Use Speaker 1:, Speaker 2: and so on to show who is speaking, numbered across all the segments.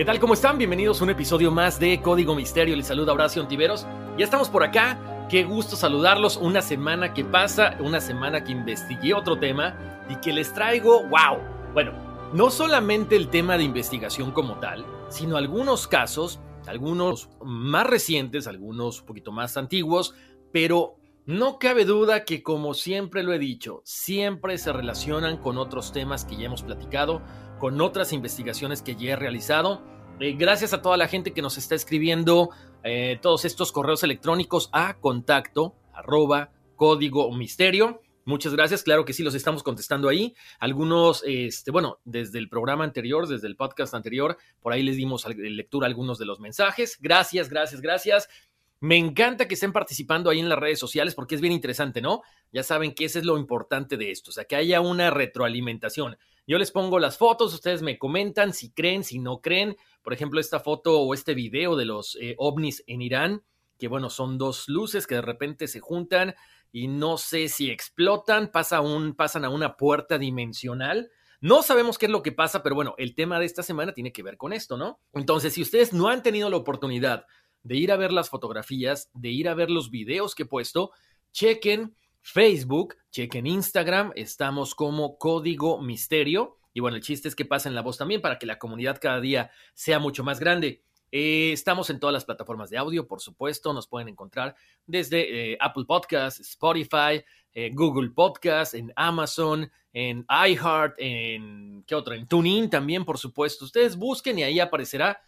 Speaker 1: ¿Qué tal? ¿Cómo están? Bienvenidos a un episodio más de Código Misterio. Les saluda Horacio Antiveros. Ya estamos por acá. Qué gusto saludarlos. Una semana que pasa, una semana que investigué otro tema y que les traigo, wow. Bueno, no solamente el tema de investigación como tal, sino algunos casos, algunos más recientes, algunos un poquito más antiguos, pero no cabe duda que como siempre lo he dicho, siempre se relacionan con otros temas que ya hemos platicado, con otras investigaciones que ya he realizado. Eh, gracias a toda la gente que nos está escribiendo eh, todos estos correos electrónicos a contacto arroba código misterio. Muchas gracias, claro que sí, los estamos contestando ahí. Algunos, este, bueno, desde el programa anterior, desde el podcast anterior, por ahí les dimos lectura a algunos de los mensajes. Gracias, gracias, gracias. Me encanta que estén participando ahí en las redes sociales porque es bien interesante, ¿no? Ya saben que ese es lo importante de esto, sea, que haya una retroalimentación. Yo les pongo las fotos, ustedes me comentan si creen, si no creen. Por ejemplo, esta foto o este video de los eh, ovnis en Irán, que bueno, son dos luces que de repente se juntan y no sé si explotan, pasa un, pasan a una puerta dimensional. No sabemos qué es lo que pasa, pero bueno, el tema de esta semana tiene que ver con esto, ¿no? Entonces, si ustedes no han tenido la oportunidad de ir a ver las fotografías, de ir a ver los videos que he puesto, chequen Facebook, chequen Instagram, estamos como Código Misterio. Y bueno, el chiste es que pasen la voz también para que la comunidad cada día sea mucho más grande. Eh, estamos en todas las plataformas de audio, por supuesto, nos pueden encontrar desde eh, Apple Podcasts, Spotify, eh, Google Podcasts, en Amazon, en iHeart, en ¿qué otro? En TuneIn también, por supuesto. Ustedes busquen y ahí aparecerá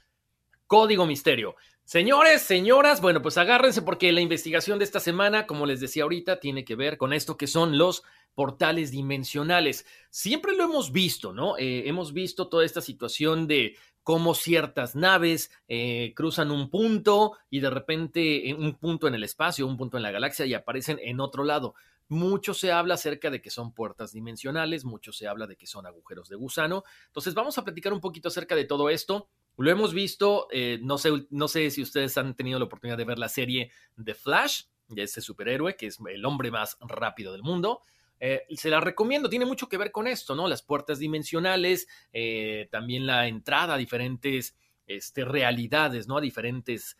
Speaker 1: Código Misterio. Señores, señoras, bueno, pues agárrense porque la investigación de esta semana, como les decía ahorita, tiene que ver con esto que son los portales dimensionales. Siempre lo hemos visto, ¿no? Eh, hemos visto toda esta situación de cómo ciertas naves eh, cruzan un punto y de repente eh, un punto en el espacio, un punto en la galaxia y aparecen en otro lado. Mucho se habla acerca de que son puertas dimensionales, mucho se habla de que son agujeros de gusano. Entonces vamos a platicar un poquito acerca de todo esto. Lo hemos visto, eh, no, sé, no sé si ustedes han tenido la oportunidad de ver la serie The Flash, de ese superhéroe que es el hombre más rápido del mundo. Eh, se la recomiendo, tiene mucho que ver con esto, ¿no? Las puertas dimensionales, eh, también la entrada a diferentes este, realidades, ¿no? A diferentes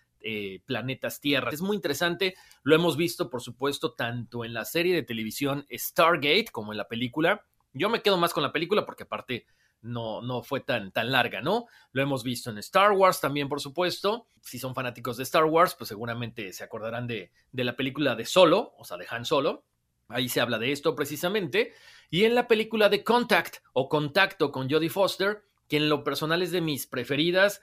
Speaker 1: planetas Tierra. Es muy interesante, lo hemos visto, por supuesto, tanto en la serie de televisión Stargate como en la película. Yo me quedo más con la película porque aparte no, no fue tan, tan larga, ¿no? Lo hemos visto en Star Wars también, por supuesto. Si son fanáticos de Star Wars, pues seguramente se acordarán de, de la película de Solo, o sea, de Han Solo. Ahí se habla de esto precisamente. Y en la película de Contact o Contacto con Jodie Foster, que en lo personal es de mis preferidas,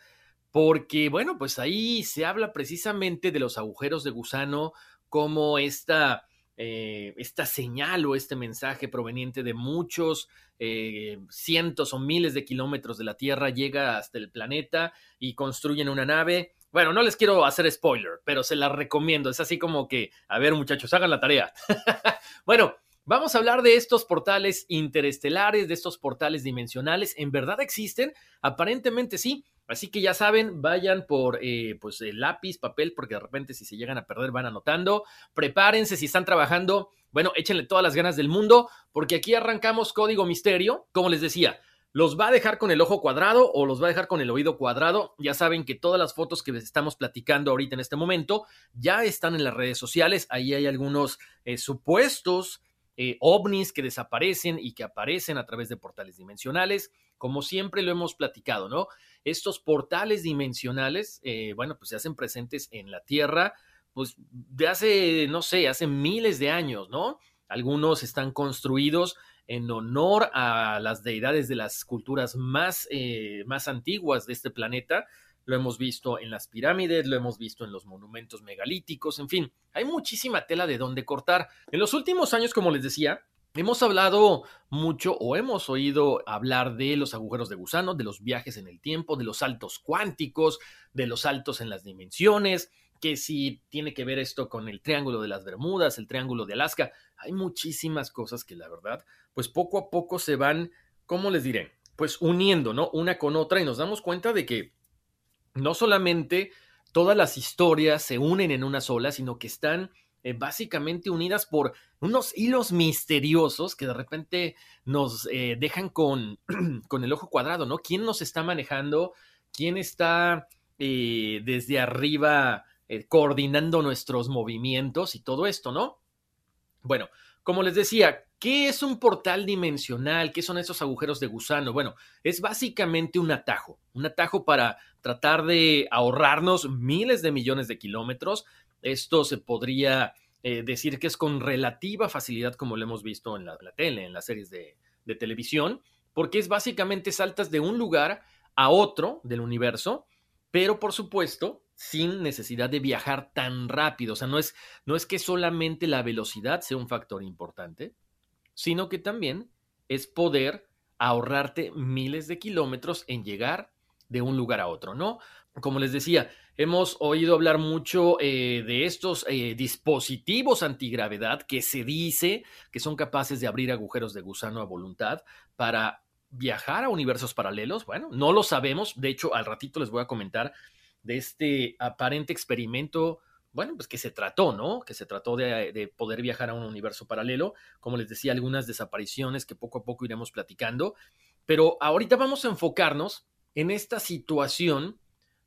Speaker 1: porque, bueno, pues ahí se habla precisamente de los agujeros de gusano, como esta eh, esta señal o este mensaje proveniente de muchos eh, cientos o miles de kilómetros de la Tierra llega hasta el planeta y construyen una nave. Bueno, no les quiero hacer spoiler, pero se la recomiendo. Es así como que, a ver muchachos, hagan la tarea. bueno, Vamos a hablar de estos portales interestelares, de estos portales dimensionales. ¿En verdad existen? Aparentemente sí. Así que ya saben, vayan por eh, pues el lápiz, papel, porque de repente si se llegan a perder van anotando. Prepárense si están trabajando. Bueno, échenle todas las ganas del mundo, porque aquí arrancamos código misterio. Como les decía, los va a dejar con el ojo cuadrado o los va a dejar con el oído cuadrado. Ya saben que todas las fotos que les estamos platicando ahorita en este momento ya están en las redes sociales. Ahí hay algunos eh, supuestos eh, ovnis que desaparecen y que aparecen a través de portales dimensionales, como siempre lo hemos platicado, ¿no? Estos portales dimensionales, eh, bueno, pues se hacen presentes en la Tierra, pues de hace, no sé, hace miles de años, ¿no? Algunos están construidos en honor a las deidades de las culturas más, eh, más antiguas de este planeta, lo hemos visto en las pirámides, lo hemos visto en los monumentos megalíticos, en fin, hay muchísima tela de dónde cortar. En los últimos años, como les decía, Hemos hablado mucho o hemos oído hablar de los agujeros de gusano, de los viajes en el tiempo, de los saltos cuánticos, de los saltos en las dimensiones, que si tiene que ver esto con el triángulo de las Bermudas, el triángulo de Alaska. Hay muchísimas cosas que la verdad, pues poco a poco se van, ¿cómo les diré? Pues uniendo, ¿no? Una con otra y nos damos cuenta de que no solamente todas las historias se unen en una sola, sino que están eh, básicamente unidas por unos hilos misteriosos que de repente nos eh, dejan con, con, el ojo cuadrado, ¿no? ¿Quién nos está manejando? ¿Quién está eh, desde arriba coordinando nuestros movimientos y todo esto, ¿no? Bueno, como les decía, ¿qué es un portal dimensional? ¿Qué son esos agujeros de gusano? Bueno, es básicamente un atajo, un atajo para tratar de ahorrarnos miles de millones de kilómetros. Esto se podría eh, decir que es con relativa facilidad, como lo hemos visto en la, tele, en las series de, de televisión, porque es básicamente saltas de un lugar a otro del universo, pero por supuesto sin necesidad de viajar tan rápido. O sea, no es, no es que solamente la velocidad sea un factor importante, sino que también es poder ahorrarte miles de kilómetros en llegar de un lugar a otro, ¿no? Como les decía, hemos oído hablar mucho eh, de estos eh, dispositivos antigravedad que se dice que son capaces de abrir agujeros de gusano a voluntad para viajar a universos paralelos. Bueno, no lo sabemos. De hecho, al ratito les voy a comentar de este aparente experimento, bueno, pues que se trató, ¿no? Que se trató de, poder viajar a un universo paralelo, como les decía, algunas desapariciones que poco a poco iremos platicando, pero ahorita vamos a enfocarnos en esta situación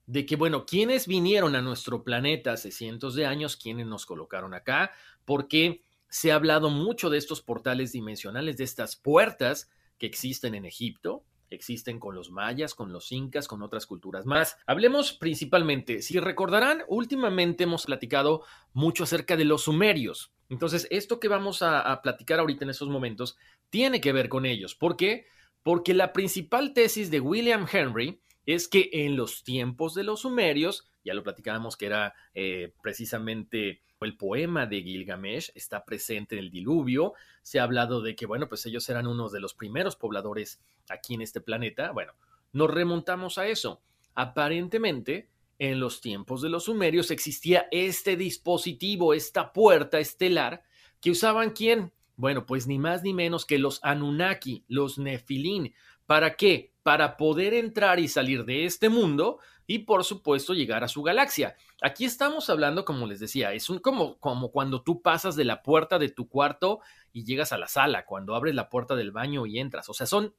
Speaker 1: de que, bueno, ¿quiénes vinieron a nuestro planeta hace cientos de años? ¿Quiénes nos colocaron acá? Porque se ha hablado mucho de estos portales dimensionales, de estas puertas que existen en Egipto, existen con los mayas, con los incas, con otras culturas más. Hablemos principalmente, si recordarán, últimamente hemos platicado mucho acerca de los sumerios. Entonces, esto que vamos a, platicar ahorita en esos momentos tiene que ver con ellos. ¿Por qué? Porque la principal tesis de William Henry es que en los tiempos de los sumerios, ya lo platicábamos que era eh, precisamente el poema de Gilgamesh está presente en el diluvio. Se ha hablado de que, bueno, pues ellos eran unos de los primeros pobladores aquí en este planeta. Bueno, nos remontamos a eso. Aparentemente, en los tiempos de los sumerios existía este dispositivo, esta puerta estelar, que usaban quién? Bueno, pues ni más ni menos que los Anunnaki, los Nefilín. ¿Para qué? Para poder entrar y salir de este mundo y por supuesto llegar a su galaxia. Aquí estamos hablando, como les decía, es un, como, como cuando tú pasas de la puerta de tu cuarto y llegas a la sala, cuando abres la puerta del baño y entras. O sea, son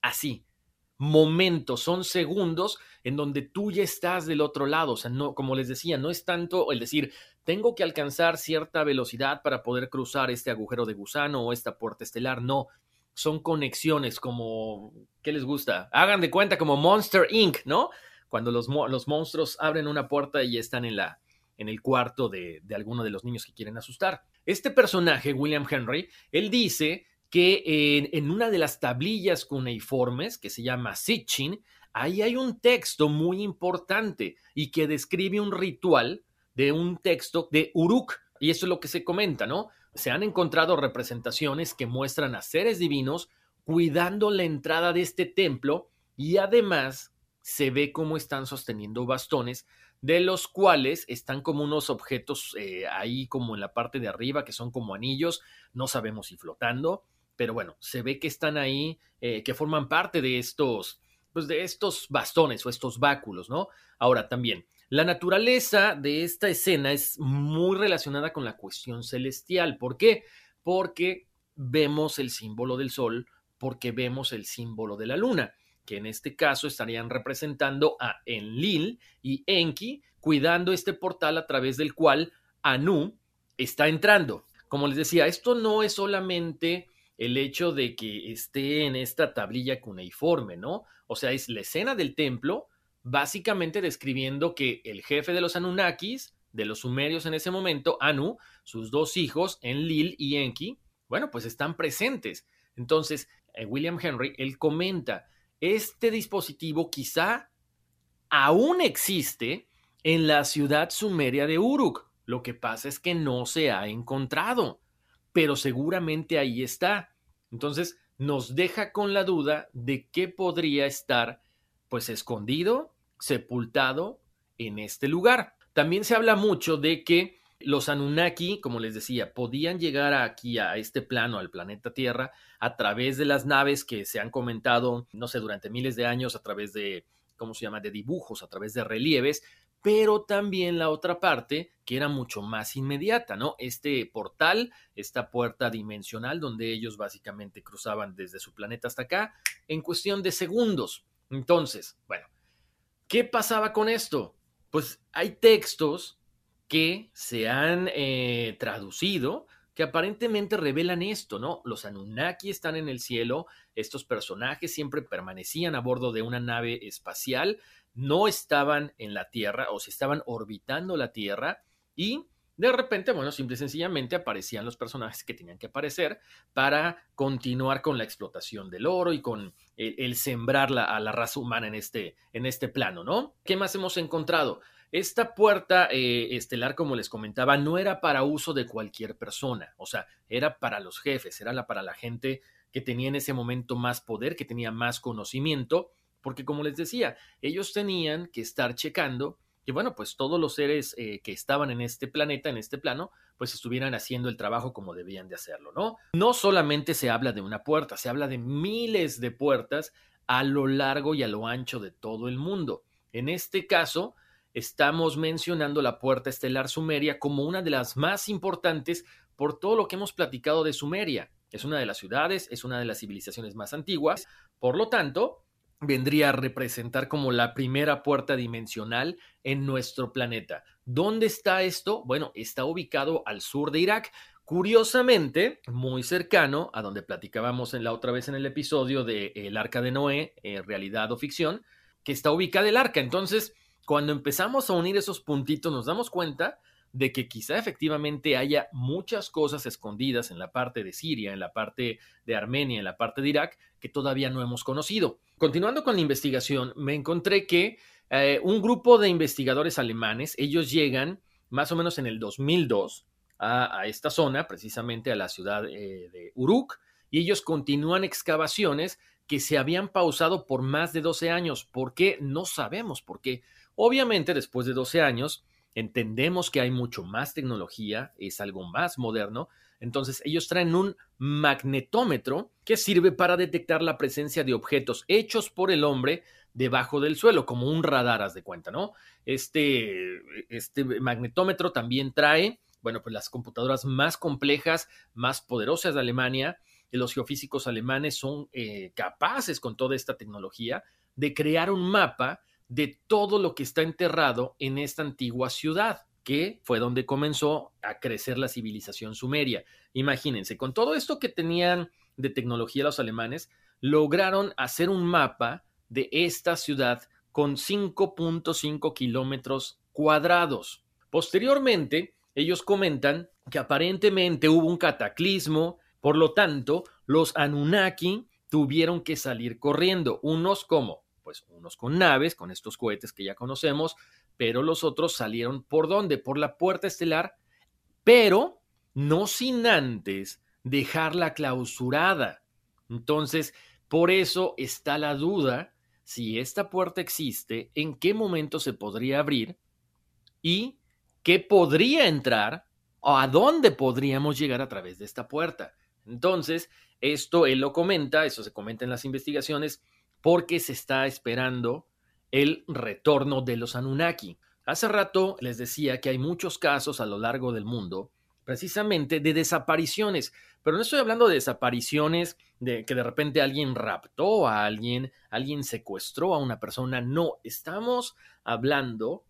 Speaker 1: así, momentos, son segundos en donde tú ya estás del otro lado. O sea, no, como les decía, no es tanto el decir, tengo que alcanzar cierta velocidad para poder cruzar este agujero de gusano o esta puerta estelar. No, son conexiones como, ¿qué les gusta? Hagan de cuenta como Monster Inc., ¿no? Cuando los, los monstruos abren una puerta y están en, la, en el cuarto de, de alguno de los niños que quieren asustar. Este personaje, William Henry, él dice que en, una de las tablillas cuneiformes, que se llama Sitchin, ahí hay un texto muy importante y que describe un ritual de un texto de Uruk. Y eso es lo que se comenta, ¿no? Se han encontrado representaciones que muestran a seres divinos cuidando la entrada de este templo y además se ve cómo están sosteniendo bastones de los cuales están como unos objetos eh, ahí como en la parte de arriba, que son como anillos, no sabemos si flotando, pero bueno, se ve que están ahí, eh, que forman parte de estos, pues de estos bastones o estos báculos, ¿no? Ahora también, la naturaleza de esta escena es muy relacionada con la cuestión celestial. ¿Por qué? Porque vemos el símbolo del sol, porque vemos el símbolo de la luna que en este caso estarían representando a Enlil y Enki, cuidando este portal a través del cual Anu está entrando. Como les decía, esto no es solamente el hecho de que esté en esta tablilla cuneiforme, ¿no? O sea, es la escena del templo, básicamente describiendo que el jefe de los Anunnakis, de los sumerios en ese momento, Anu, sus dos hijos, Enlil y Enki, bueno, pues están presentes. Entonces, eh, William Henry, él comenta este dispositivo quizá aún existe en la ciudad sumeria de Uruk. Lo que pasa es que no se ha encontrado, pero seguramente ahí está. Entonces nos deja con la duda de qué podría estar pues escondido, sepultado en este lugar. También se habla mucho de que los Anunnaki, como les decía, podían llegar aquí a este plano, al planeta Tierra, a través de las naves que se han comentado, no sé, durante miles de años, a través de, ¿cómo se llama?, de dibujos, a través de relieves, pero también la otra parte que era mucho más inmediata, ¿no? Este portal, esta puerta dimensional donde ellos básicamente cruzaban desde su planeta hasta acá en cuestión de segundos. Entonces, bueno, ¿qué pasaba con esto? Pues hay textos que se han eh, traducido que aparentemente revelan esto, ¿no? Los Anunnaki están en el cielo, estos personajes siempre permanecían a bordo de una nave espacial, no estaban en la Tierra o se estaban orbitando la Tierra y de repente, bueno, simple y sencillamente aparecían los personajes que tenían que aparecer para continuar con la explotación del oro y con el, sembrar a la raza humana en este, en este plano, ¿no? ¿Qué más hemos encontrado? Esta puerta eh, estelar, como les comentaba, no era para uso de cualquier persona, o sea, era para los jefes, era para la gente que tenía en ese momento más poder, que tenía más conocimiento, porque como les decía, ellos tenían que estar checando que, bueno, pues todos los seres eh, que estaban en este planeta, en este plano, pues estuvieran haciendo el trabajo como debían de hacerlo, ¿no? No solamente se habla de una puerta, se habla de miles de puertas a lo largo y a lo ancho de todo el mundo. En este caso, estamos mencionando la puerta estelar sumeria como una de las más importantes por todo lo que hemos platicado de Sumeria. Es una de las ciudades, es una de las civilizaciones más antiguas, por lo tanto, vendría a representar como la primera puerta dimensional en nuestro planeta. ¿Dónde está esto? Bueno, está ubicado al sur de Irak, curiosamente muy cercano a donde platicábamos en la otra vez en el episodio de El Arca de Noé, eh, realidad o ficción, que está ubicada el arca. Entonces, cuando empezamos a unir esos puntitos nos damos cuenta de que quizá efectivamente haya muchas cosas escondidas en la parte de Siria, en la parte de Armenia, en la parte de Irak, que todavía no hemos conocido. Continuando con la investigación, me encontré que eh, un grupo de investigadores alemanes, ellos llegan más o menos en el 2002 a, esta zona, precisamente a la ciudad eh, de Uruk, y ellos continúan excavaciones que se habían pausado por más de 12 años. ¿Por qué? No sabemos por qué. Obviamente, después de 12 años, entendemos que hay mucho más tecnología, es algo más moderno. Entonces, ellos traen un magnetómetro que sirve para detectar la presencia de objetos hechos por el hombre debajo del suelo, como un radar, haz de cuenta, ¿no? Este, este magnetómetro también trae, bueno, pues las computadoras más complejas, más poderosas de Alemania. Los geofísicos alemanes son eh, capaces con toda esta tecnología de crear un mapa de todo lo que está enterrado en esta antigua ciudad, que fue donde comenzó a crecer la civilización sumeria. Imagínense, con todo esto que tenían de tecnología los alemanes, lograron hacer un mapa de esta ciudad con 5.5 kilómetros cuadrados. Posteriormente, ellos comentan que aparentemente hubo un cataclismo, por lo tanto, los Anunnaki tuvieron que salir corriendo, unos como pues unos con naves, con estos cohetes que ya conocemos, pero los otros salieron por dónde? Por la puerta estelar, pero no sin antes dejarla clausurada. Entonces, por eso está la duda si esta puerta existe, en qué momento se podría abrir y qué podría entrar o a dónde podríamos llegar a través de esta puerta. Entonces, esto él lo comenta, eso se comenta en las investigaciones, porque se está esperando el retorno de los Anunnaki. Hace rato les decía que hay muchos casos a lo largo del mundo precisamente de desapariciones, pero no estoy hablando de desapariciones de que de repente alguien raptó a alguien, alguien secuestró a una persona, no, estamos hablando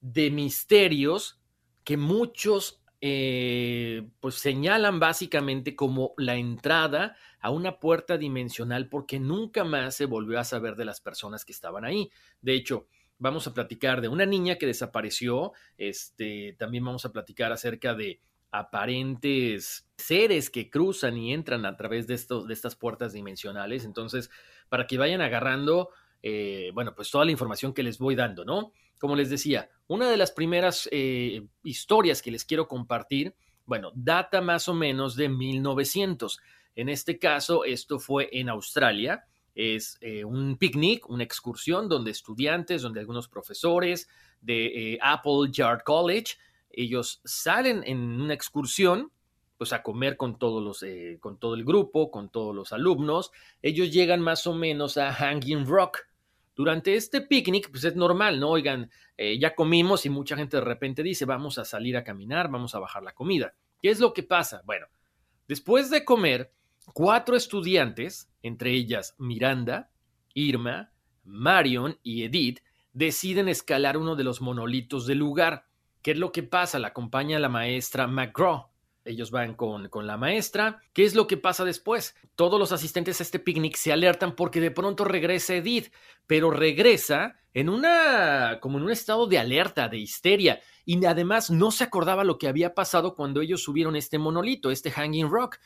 Speaker 1: de misterios que muchos eh, pues señalan básicamente como la entrada a una puerta dimensional porque nunca más se volvió a saber de las personas que estaban ahí. De hecho, vamos a platicar de una niña que desapareció, este, también vamos a platicar acerca de aparentes seres que cruzan y entran a través de, estos, de estas puertas dimensionales. Entonces, para que vayan agarrando, eh, bueno, pues toda la información que les voy dando, ¿no? Como les decía, una de las primeras eh, historias que les quiero compartir, bueno, data más o menos de 1900. En este caso, esto fue en Australia. Es eh, un picnic, una excursión donde estudiantes, donde algunos profesores de Apple Yard College ellos salen en una excursión, pues a comer con todos los, eh, con todo el grupo, con todos los alumnos. Ellos llegan más o menos a Hanging Rock. Durante este picnic, pues es normal, ¿no? Oigan, eh, ya comimos y mucha gente de repente dice, vamos a salir a caminar, vamos a bajar la comida. ¿Qué es lo que pasa? Bueno, después de comer, cuatro estudiantes, entre ellas Miranda, Irma, Marion y Edith, deciden escalar uno de los monolitos del lugar. ¿Qué es lo que pasa? La acompaña la maestra McGraw. Ellos van con, con, la maestra. ¿Qué es lo que pasa después? Todos los asistentes a este picnic se alertan porque de pronto regresa Edith, pero regresa en una como en un estado de alerta, de histeria, y además no se acordaba lo que había pasado cuando ellos subieron este monolito, este Hanging Rock.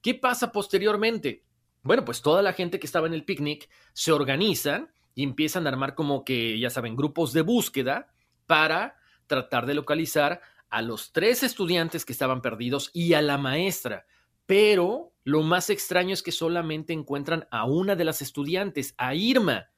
Speaker 1: ¿Qué pasa posteriormente? Bueno, pues toda la gente que estaba en el picnic se organizan y empiezan a armar como que, ya saben, grupos de búsqueda para tratar de localizar a los tres estudiantes que estaban perdidos y a la maestra. Pero lo más extraño es que solamente encuentran a una de las estudiantes, a Irma.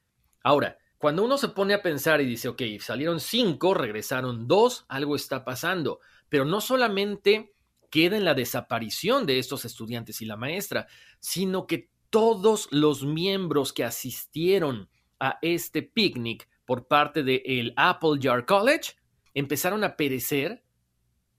Speaker 1: Ahora, cuando uno se pone a pensar y dice, ok, salieron cinco, regresaron dos, algo está pasando. Pero no solamente queda en la desaparición de estos estudiantes y la maestra, sino que todos los miembros que asistieron a este picnic por parte del el Apple Jar College empezaron a perecer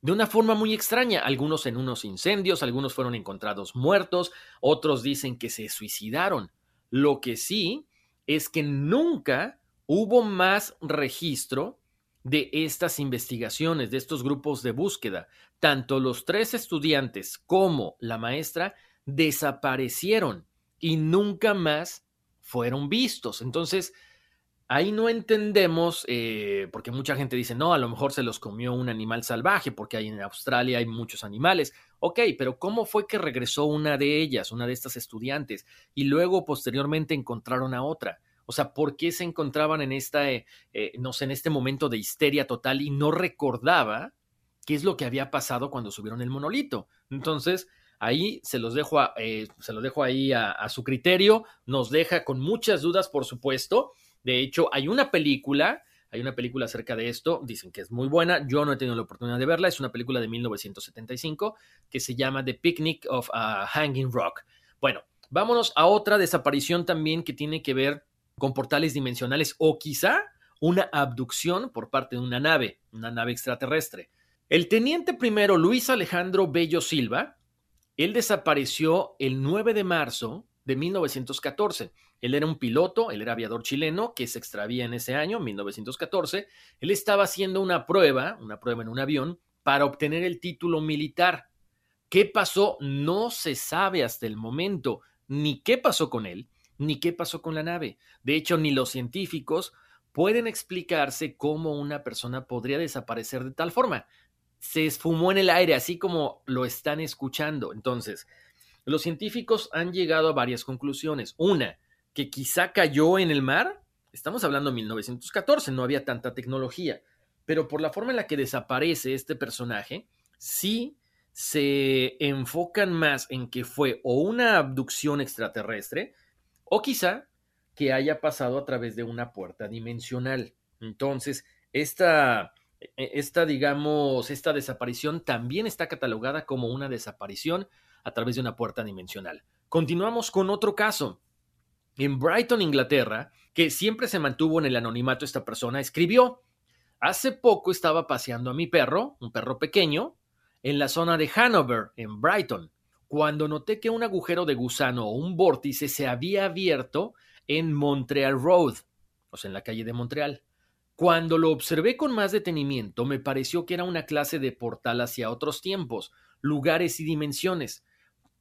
Speaker 1: de una forma muy extraña, algunos en unos incendios, algunos fueron encontrados muertos, otros dicen que se suicidaron. Lo que sí es que nunca hubo más registro de estas investigaciones, de estos grupos de búsqueda. Tanto los tres estudiantes como la maestra desaparecieron y nunca más fueron vistos. Entonces, Ahí no entendemos, eh, porque mucha gente dice, no, a lo mejor se los comió un animal salvaje, porque ahí en Australia hay muchos animales. Ok, pero ¿cómo fue que regresó una de ellas, una de estas estudiantes, y luego posteriormente encontraron a otra? O sea, ¿por qué se encontraban en esta, eh, eh, no sé, en este momento de histeria total y no recordaba qué es lo que había pasado cuando subieron el monolito? Entonces, ahí se los dejo, se los dejo ahí a su criterio, nos deja con muchas dudas, por supuesto. De hecho, hay una película, hay una película acerca de esto, dicen que es muy buena, yo no he tenido la oportunidad de verla, es una película de 1975 que se llama The Picnic of a Hanging Rock. Bueno, vámonos a otra desaparición también que tiene que ver con portales dimensionales o quizá una abducción por parte de una nave, una nave extraterrestre. El teniente primero Luis Alejandro Bello Silva, él desapareció el 9 de marzo de 1914. Él era un piloto, él era aviador chileno que se extravía en ese año, 1914. Él estaba haciendo una prueba, una prueba en un avión, para obtener el título militar. ¿Qué pasó? No se sabe hasta el momento, ni qué pasó con él, ni qué pasó con la nave. De hecho, ni los científicos pueden explicarse cómo una persona podría desaparecer de tal forma. Se esfumó en el aire, así como lo están escuchando. Entonces, los científicos han llegado a varias conclusiones. Una, que quizá cayó en el mar. Estamos hablando de 1914, no había tanta tecnología. Pero por la forma en la que desaparece este personaje, sí se enfocan más en que fue o una abducción extraterrestre o quizá que haya pasado a través de una puerta dimensional. Entonces, esta esta, digamos, esta desaparición también está catalogada como una desaparición a través de una puerta dimensional. Continuamos con otro caso. En Brighton, Inglaterra, que siempre se mantuvo en el anonimato esta persona, escribió, hace poco estaba paseando a mi perro, un perro pequeño, en la zona de Hanover, en Brighton, cuando noté que un agujero de gusano o un vórtice se había abierto en Montreal Road, o sea, en la calle de Montreal. Cuando lo observé con más detenimiento, me pareció que era una clase de portal hacia otros tiempos, lugares y dimensiones.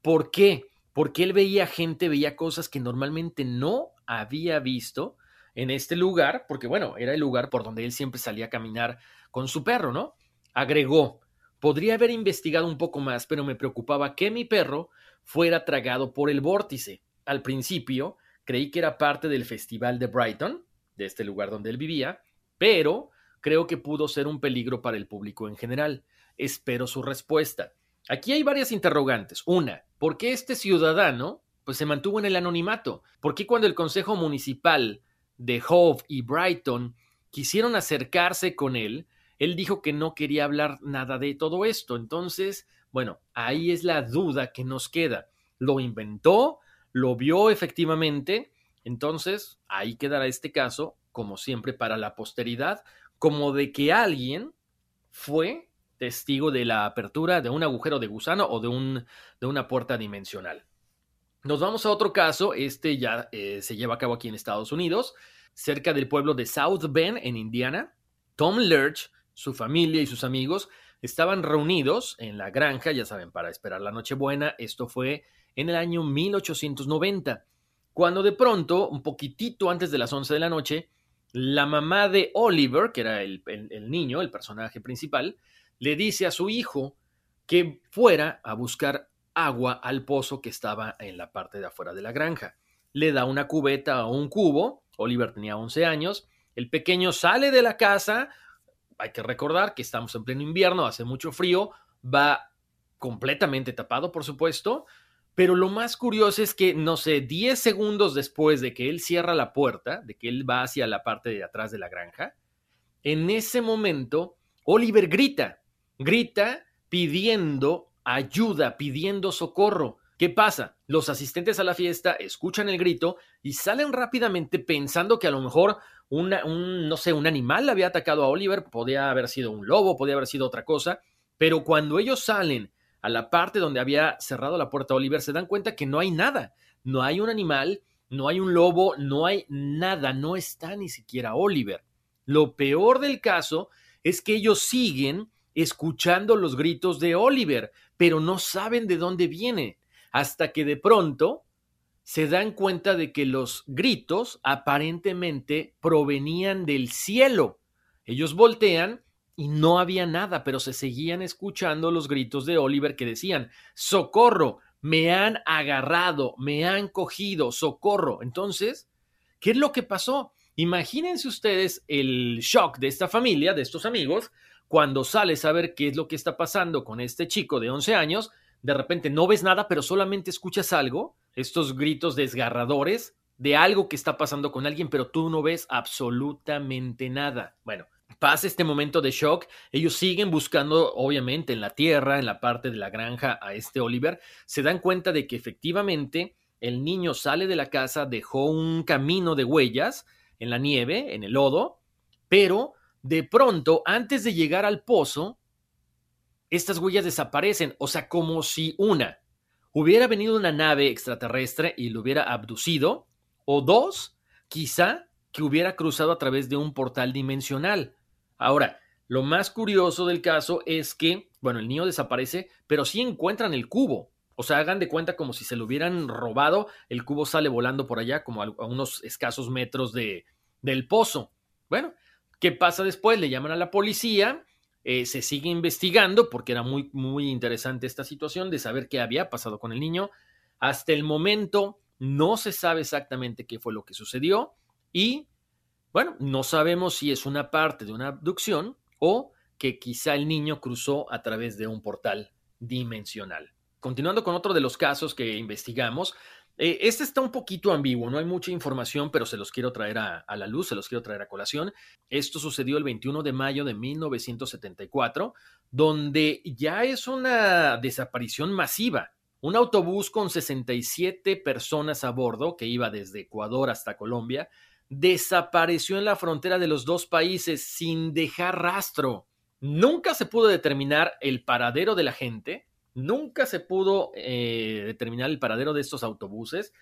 Speaker 1: ¿Por qué? Porque él veía gente, veía cosas que normalmente no había visto en este lugar, porque bueno, era el lugar por donde él siempre salía a caminar con su perro, ¿no? Agregó, podría haber investigado un poco más, pero me preocupaba que mi perro fuera tragado por el vórtice. Al principio, creí que era parte del Festival de Brighton, de este lugar donde él vivía, pero creo que pudo ser un peligro para el público en general. Espero su respuesta. Aquí hay varias interrogantes. Una, ¿por qué este ciudadano pues, se mantuvo en el anonimato? ¿Por qué cuando el Consejo Municipal de Hove y Brighton quisieron acercarse con él, él dijo que no quería hablar nada de todo esto? Entonces, bueno, ahí es la duda que nos queda. ¿Lo inventó? ¿Lo vio efectivamente? Entonces, ahí quedará este caso, como siempre, para la posteridad, como de que alguien fue testigo de la apertura de un agujero de gusano o de, un, de una puerta dimensional. Nos vamos a otro caso, este ya eh, se lleva a cabo aquí en Estados Unidos, cerca del pueblo de South Bend, en Indiana. Tom Lurch, su familia y sus amigos estaban reunidos en la granja, ya saben, para esperar la Nochebuena. Esto fue en el año 1890, cuando de pronto, un poquitito antes de las 11 de la noche, la mamá de Oliver, que era el niño, el personaje principal, le dice a su hijo que fuera a buscar agua al pozo que estaba en la parte de afuera de la granja. Le da una cubeta o un cubo, Oliver tenía 11 años, el pequeño sale de la casa, hay que recordar que estamos en pleno invierno, hace mucho frío, va completamente tapado, por supuesto, pero lo más curioso es que, no sé, 10 segundos después de que él cierra la puerta, de que él va hacia la parte de atrás de la granja, en ese momento, Oliver grita, grita pidiendo ayuda, pidiendo socorro. ¿Qué pasa? Los asistentes a la fiesta escuchan el grito y salen rápidamente pensando que a lo mejor un, no sé, un animal había atacado a Oliver, podía haber sido un lobo, podía haber sido otra cosa, pero cuando ellos salen a la parte donde había cerrado la puerta Oliver, se dan cuenta que no hay nada, no hay un animal, no hay un lobo, no hay nada, no está ni siquiera Oliver. Lo peor del caso es que ellos siguen escuchando los gritos de Oliver, pero no saben de dónde viene, hasta que de pronto se dan cuenta de que los gritos aparentemente provenían del cielo. Ellos voltean y no había nada, pero se seguían escuchando los gritos de Oliver que decían, socorro, me han agarrado, me han cogido, socorro. Entonces, ¿qué es lo que pasó? Imagínense ustedes el shock de esta familia, de estos amigos, cuando sales a ver qué es lo que está pasando con este chico de 11 años, de repente no ves nada, pero solamente escuchas algo, estos gritos desgarradores de algo que está pasando con alguien, pero tú no ves absolutamente nada. Bueno, pasa este momento de shock, ellos siguen buscando, obviamente, en la tierra, en la parte de la granja a este Oliver, se dan cuenta de que efectivamente el niño sale de la casa, dejó un camino de huellas en la nieve, en el lodo, pero de pronto, antes de llegar al pozo, estas huellas desaparecen, o sea, como si una hubiera venido una nave extraterrestre y lo hubiera abducido, o dos, quizá que hubiera cruzado a través de un portal dimensional. Ahora, lo más curioso del caso es que, bueno, el niño desaparece, pero sí encuentran el cubo. O sea, hagan de cuenta como si se lo hubieran robado, el cubo sale volando por allá, como a unos escasos metros de, del pozo. Bueno, ¿Qué pasa después? Le llaman a la policía, eh, se sigue investigando porque era muy, muy interesante esta situación de saber qué había pasado con el niño. Hasta el momento no se sabe exactamente qué fue lo que sucedió y, bueno, no sabemos si es una parte de una abducción o que quizá el niño cruzó a través de un portal dimensional. Continuando con otro de los casos que investigamos, Eh, este está un poquito ambiguo, no hay mucha información, pero se los quiero traer a, a, la luz, se los quiero traer a colación. Esto sucedió el 21 de mayo de 1974, donde ya es una desaparición masiva. Un autobús con 67 personas a bordo, que iba desde Ecuador hasta Colombia, desapareció en la frontera de los dos países sin dejar rastro. Nunca se pudo determinar el paradero de la gente, nunca se pudo eh, determinar el paradero de estos autobuses.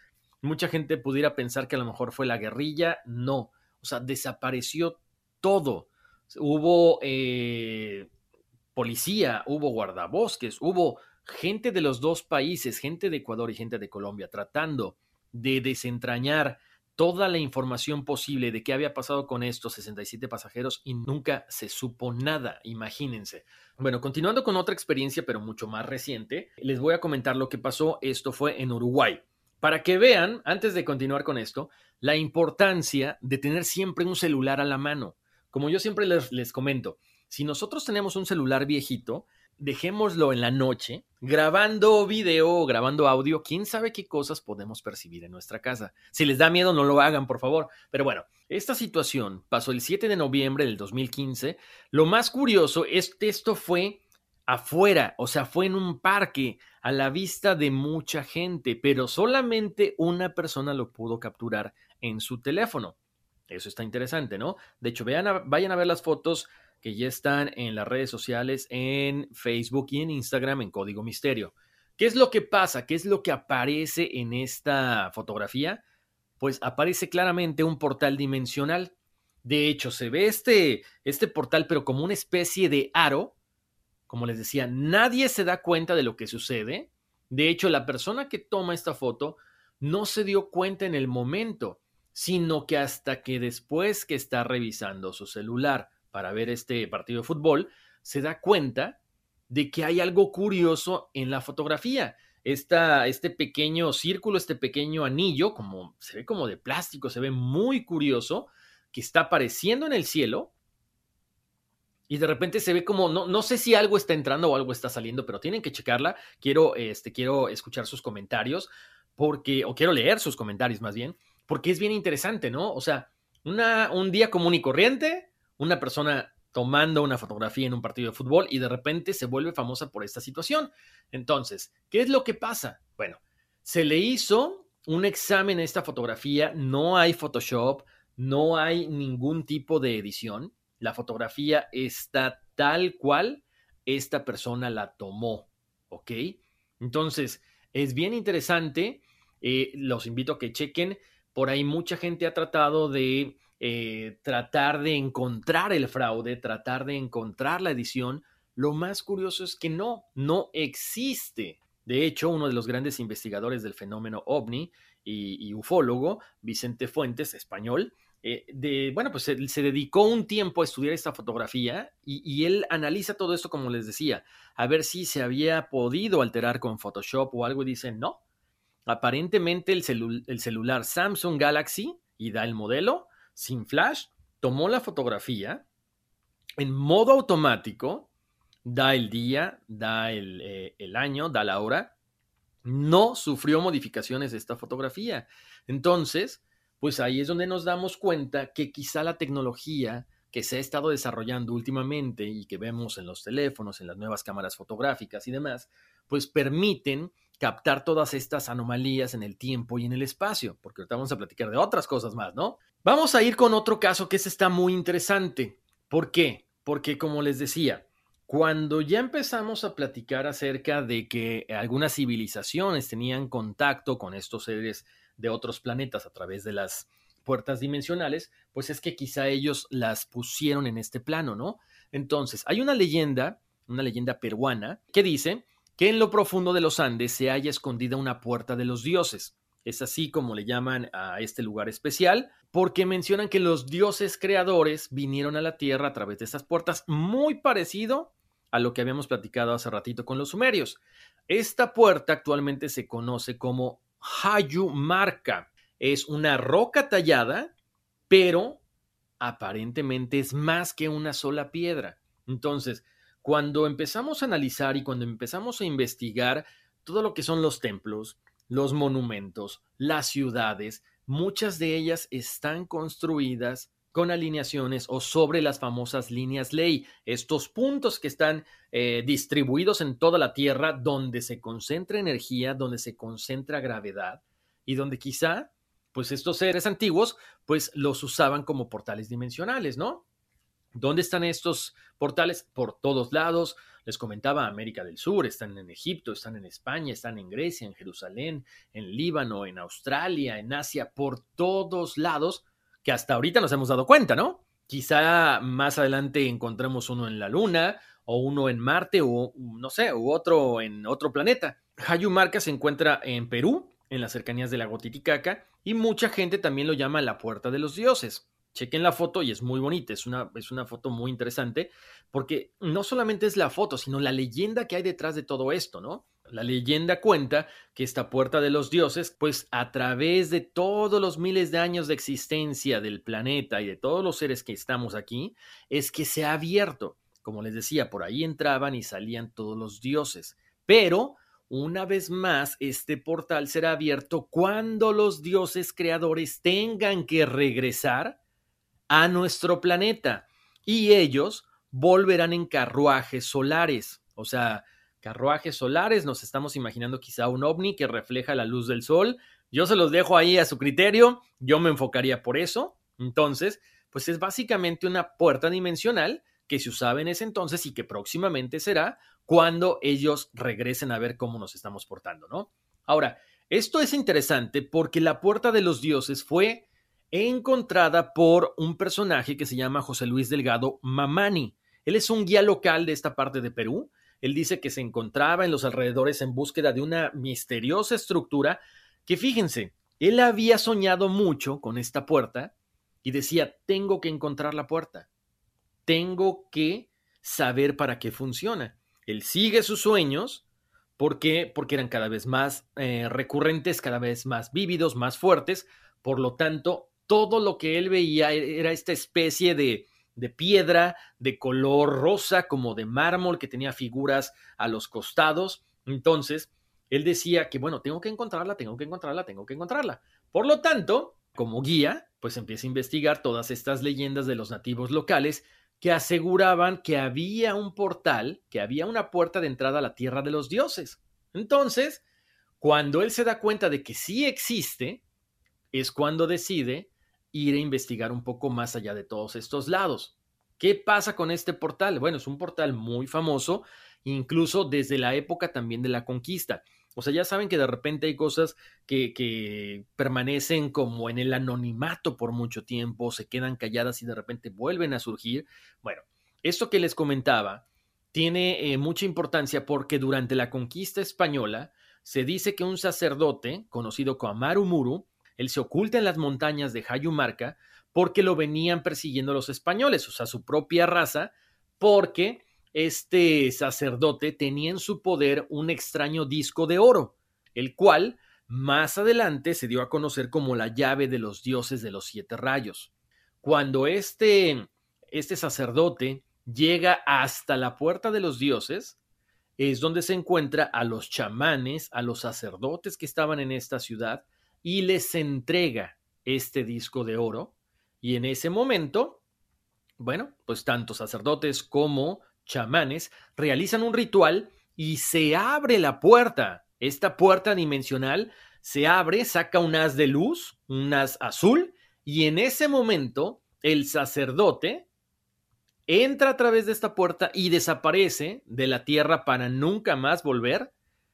Speaker 1: Mucha gente pudiera pensar que a lo mejor fue la guerrilla, no, o sea, desapareció todo. Hubo eh, policía, hubo guardabosques, hubo gente de los dos países, gente de Ecuador y gente de Colombia, tratando de desentrañar toda la información posible de qué había pasado con estos 67 pasajeros y nunca se supo nada, imagínense. Bueno, continuando con otra experiencia, pero mucho más reciente, les voy a comentar lo que pasó. Esto fue en Uruguay. Para que vean, antes de continuar con esto, la importancia de tener siempre un celular a la mano. Como yo siempre les, les comento, si nosotros tenemos un celular viejito, dejémoslo en la noche, grabando video o grabando audio, quién sabe qué cosas podemos percibir en nuestra casa. Si les da miedo, no lo hagan, por favor. Pero bueno, esta situación pasó el 7 de noviembre del 2015. Lo más curioso es que esto fue afuera, o sea, fue en un parque a la vista de mucha gente, pero solamente una persona lo pudo capturar en su teléfono. Eso está interesante, ¿no? De hecho, vayan a ver las fotos que ya están en las redes sociales, en Facebook y en Instagram en Código Misterio. ¿Qué es lo que pasa? ¿Qué es lo que aparece en esta fotografía? Pues aparece claramente un portal dimensional. De hecho, se ve este, este portal, pero como una especie de aro. Como les decía, nadie se da cuenta de lo que sucede. De hecho, la persona que toma esta foto no se dio cuenta en el momento, sino que hasta que después que está revisando su celular para ver este partido de fútbol, se da cuenta de que hay algo curioso en la fotografía. Esta, este pequeño círculo, este pequeño anillo, como se ve como de plástico, se ve muy curioso, que está apareciendo en el cielo. Y de repente se ve como, no, no sé si algo está entrando o algo está saliendo, pero tienen que checarla. Quiero, este, quiero escuchar sus comentarios, porque, o quiero leer sus comentarios más bien, porque es bien interesante, ¿no? O sea, una, un día común y corriente, una persona tomando una fotografía en un partido de fútbol y de repente se vuelve famosa por esta situación. Entonces, ¿qué es lo que pasa? Bueno, se le hizo un examen a esta fotografía, no hay Photoshop, no hay ningún tipo de edición, la fotografía está tal cual esta persona la tomó, ¿ok? Entonces, es bien interesante, eh, los invito a que chequen, por ahí mucha gente ha tratado de eh, tratar de encontrar el fraude, tratar de encontrar la edición, lo más curioso es que no, no existe. De hecho, uno de los grandes investigadores del fenómeno ovni y, ufólogo, Vicente Fuentes, español, eh, de, bueno, pues se, dedicó un tiempo a estudiar esta fotografía y, él analiza todo esto, como les decía, a ver si se había podido alterar con Photoshop o algo y dice, no, aparentemente el, el celular Samsung Galaxy, y da el modelo, sin flash, tomó la fotografía en modo automático, da el día, da eh, el, año, da la hora, no sufrió modificaciones de esta fotografía. Entonces, pues ahí es donde nos damos cuenta que quizá la tecnología que se ha estado desarrollando últimamente y que vemos en los teléfonos, en las nuevas cámaras fotográficas y demás, pues permiten captar todas estas anomalías en el tiempo y en el espacio, porque ahorita vamos a platicar de otras cosas más, ¿no? Vamos a ir con otro caso que ese está muy interesante. ¿Por qué? Porque como les decía, cuando ya empezamos a platicar acerca de que algunas civilizaciones tenían contacto con estos seres de otros planetas a través de las puertas dimensionales, pues es que quizá ellos las pusieron en este plano, ¿no? Entonces, hay una leyenda, una leyenda peruana, que dice que en lo profundo de los Andes se haya escondida una puerta de los dioses. Es así como le llaman a este lugar especial, porque mencionan que los dioses creadores vinieron a la Tierra a través de estas puertas, muy parecido a lo que habíamos platicado hace ratito con los sumerios. Esta puerta actualmente se conoce como Hayumarca. Es una roca tallada, pero aparentemente es más que una sola piedra. Entonces, cuando empezamos a analizar y cuando empezamos a investigar todo lo que son los templos, los monumentos, las ciudades, muchas de ellas están construidas con alineaciones o sobre las famosas líneas ley, estos puntos que están eh, distribuidos en toda la Tierra donde se concentra energía, donde se concentra gravedad y donde quizá, pues estos seres antiguos, pues los usaban como portales dimensionales, ¿no? ¿Dónde están estos portales? Por todos lados. Les comentaba América del Sur, están en Egipto, están en España, están en Grecia, en Jerusalén, en Líbano, en Australia, en Asia, por todos lados que hasta ahorita nos hemos dado cuenta, ¿no? Quizá más adelante encontremos uno en la Luna o uno en Marte o no sé, u otro en otro planeta. Hayumarca se encuentra en Perú, en las cercanías del lago Titicaca, y mucha gente también lo llama la Puerta de los Dioses. Chequen la foto y es muy bonita, es una, es una foto muy interesante, porque no solamente es la foto, sino la leyenda que hay detrás de todo esto, ¿no? La leyenda cuenta que esta puerta de los dioses, pues a través de todos los miles de años de existencia del planeta y de todos los seres que estamos aquí, es que se ha abierto. Como les decía, por ahí entraban y salían todos los dioses. Pero, una vez más, este portal será abierto cuando los dioses creadores tengan que regresar a nuestro planeta y ellos volverán en carruajes solares. O sea, carruajes solares, nos estamos imaginando quizá un ovni que refleja la luz del sol. Yo se los dejo ahí a su criterio, yo me enfocaría por eso. Entonces, pues es básicamente una puerta dimensional que se usaba en ese entonces y que próximamente será cuando ellos regresen a ver cómo nos estamos portando, ¿no? Ahora, esto es interesante porque la puerta de los dioses fue encontrada por un personaje que se llama José Luis Delgado Mamani. Él es un guía local de esta parte de Perú él dice que se encontraba en los alrededores en búsqueda de una misteriosa estructura que, fíjense, él había soñado mucho con esta puerta y decía, tengo que encontrar la puerta, tengo que saber para qué funciona. Él sigue sus sueños porque, porque eran cada vez más eh, recurrentes, cada vez más vívidos, más fuertes. Por lo tanto, todo lo que él veía e-, era esta especie de, de piedra de color rosa como de mármol que tenía figuras a los costados. Entonces, él decía que, bueno, tengo que encontrarla, tengo que encontrarla, tengo que encontrarla. Por lo tanto, como guía, pues empieza a investigar todas estas leyendas de los nativos locales que aseguraban que había un portal, que había una puerta de entrada a la tierra de los dioses. Entonces, cuando él se da cuenta de que sí existe, es cuando decide ir a investigar un poco más allá de todos estos lados. ¿Qué pasa con este portal? Bueno, es un portal muy famoso, incluso desde la época también de la conquista. O sea, ya saben que de repente hay cosas que, permanecen como en el anonimato por mucho tiempo, se quedan calladas y de repente vuelven a surgir. Bueno, esto que les comentaba tiene eh, mucha importancia porque durante la conquista española se dice que un sacerdote, conocido como Amaru él se oculta en las montañas de Hayumarca porque lo venían persiguiendo los españoles, o sea, su propia raza, porque este sacerdote tenía en su poder un extraño disco de oro, el cual más adelante se dio a conocer como la llave de los dioses de los siete rayos. Cuando este, este sacerdote llega hasta la puerta de los dioses, es donde se encuentra a los chamanes, a los sacerdotes que estaban en esta ciudad, y les entrega este disco de oro. Y en ese momento, bueno, pues tanto sacerdotes como chamanes realizan un ritual y se abre la puerta. Esta puerta dimensional se abre, saca un haz de luz, un haz azul, y en ese momento el sacerdote entra a través de esta puerta y desaparece de la tierra para nunca más volver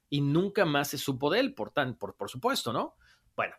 Speaker 1: y nunca más se supo de él, por, tan, por, por supuesto, ¿no? Bueno,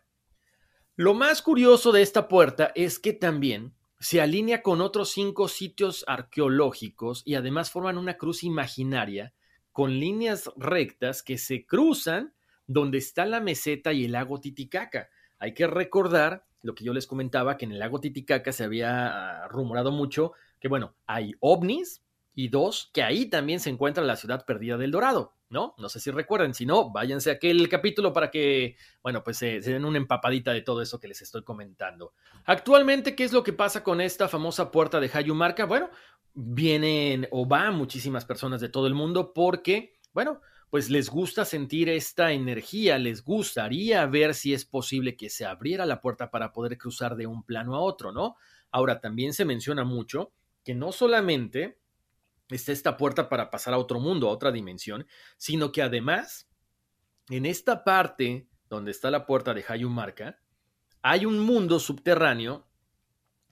Speaker 1: lo más curioso de esta puerta es que también se alinea con otros cinco sitios arqueológicos y además forman una cruz imaginaria con líneas rectas que se cruzan donde está la meseta y el lago Titicaca. Hay que recordar lo que yo les comentaba, que en el lago Titicaca se había ah, rumorado mucho que, bueno, hay ovnis y dos, que ahí también se encuentra la ciudad perdida del Dorado. ¿no? No sé si recuerden, si no, váyanse a aquel capítulo para que, bueno, pues se, den una empapadita de todo eso que les estoy comentando. Actualmente, ¿qué es lo que pasa con esta famosa puerta de Hayumarca? Bueno, vienen o van muchísimas personas de todo el mundo porque, bueno, pues les gusta sentir esta energía, les gustaría ver si es posible que se abriera la puerta para poder cruzar de un plano a otro, ¿no? Ahora, también se menciona mucho que no solamente está esta puerta para pasar a otro mundo, a otra dimensión, sino que además, en esta parte donde está la puerta de Hayumarca, hay un mundo subterráneo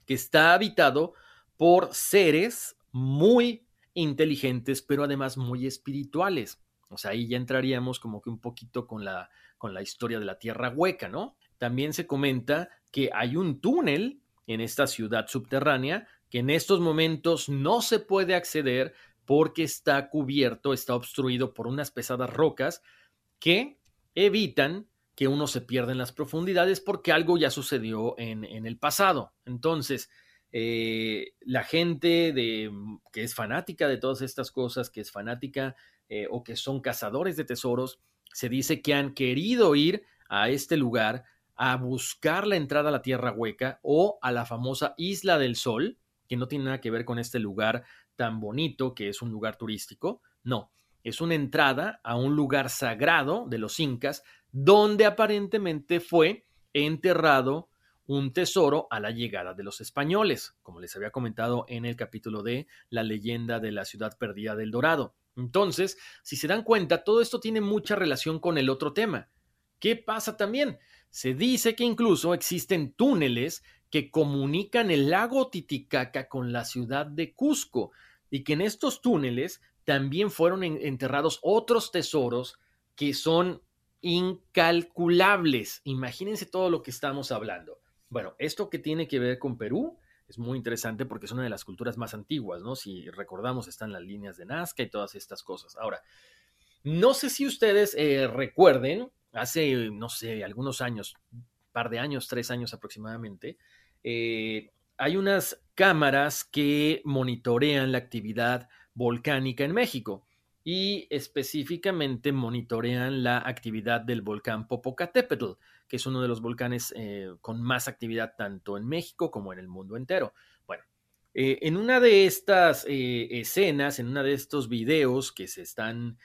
Speaker 1: que está habitado por seres muy inteligentes, pero además muy espirituales. O sea, ahí ya entraríamos como que un poquito con la, con la historia de la Tierra Hueca, ¿no? También se comenta que hay un túnel en esta ciudad subterránea que en estos momentos no se puede acceder porque está cubierto, está obstruido por unas pesadas rocas que evitan que uno se pierda en las profundidades porque algo ya sucedió en, en el pasado. Entonces, eh, la gente de, que es fanática de todas estas cosas, que es fanática eh, o que son cazadores de tesoros, se dice que han querido ir a este lugar a buscar la entrada a la Tierra Hueca o a la famosa Isla del Sol, que no tiene nada que ver con este lugar tan bonito que es un lugar turístico. No, es una entrada a un lugar sagrado de los incas donde aparentemente fue enterrado un tesoro a la llegada de los españoles, como les había comentado en el capítulo de La leyenda de la ciudad perdida del Dorado. Entonces, si se dan cuenta, todo esto tiene mucha relación con el otro tema. ¿Qué pasa también? Se dice que incluso existen túneles que comunican el lago Titicaca con la ciudad de Cusco y que en estos túneles también fueron enterrados otros tesoros que son incalculables. Imagínense todo lo que estamos hablando. Bueno, esto que tiene que ver con Perú es muy interesante porque es una de las culturas más antiguas, ¿no? Si recordamos, están las líneas de Nazca y todas estas cosas. Ahora, no sé si ustedes eh, recuerden, hace, no sé, algunos años, par de años, tres años aproximadamente, eh, hay unas cámaras que monitorean la actividad volcánica en México y específicamente monitorean la actividad del volcán Popocatépetl, que es uno de los volcanes eh, con más actividad tanto en México como en el mundo entero. Bueno, eh, en una de estas escenas, en uno de estos videos que se están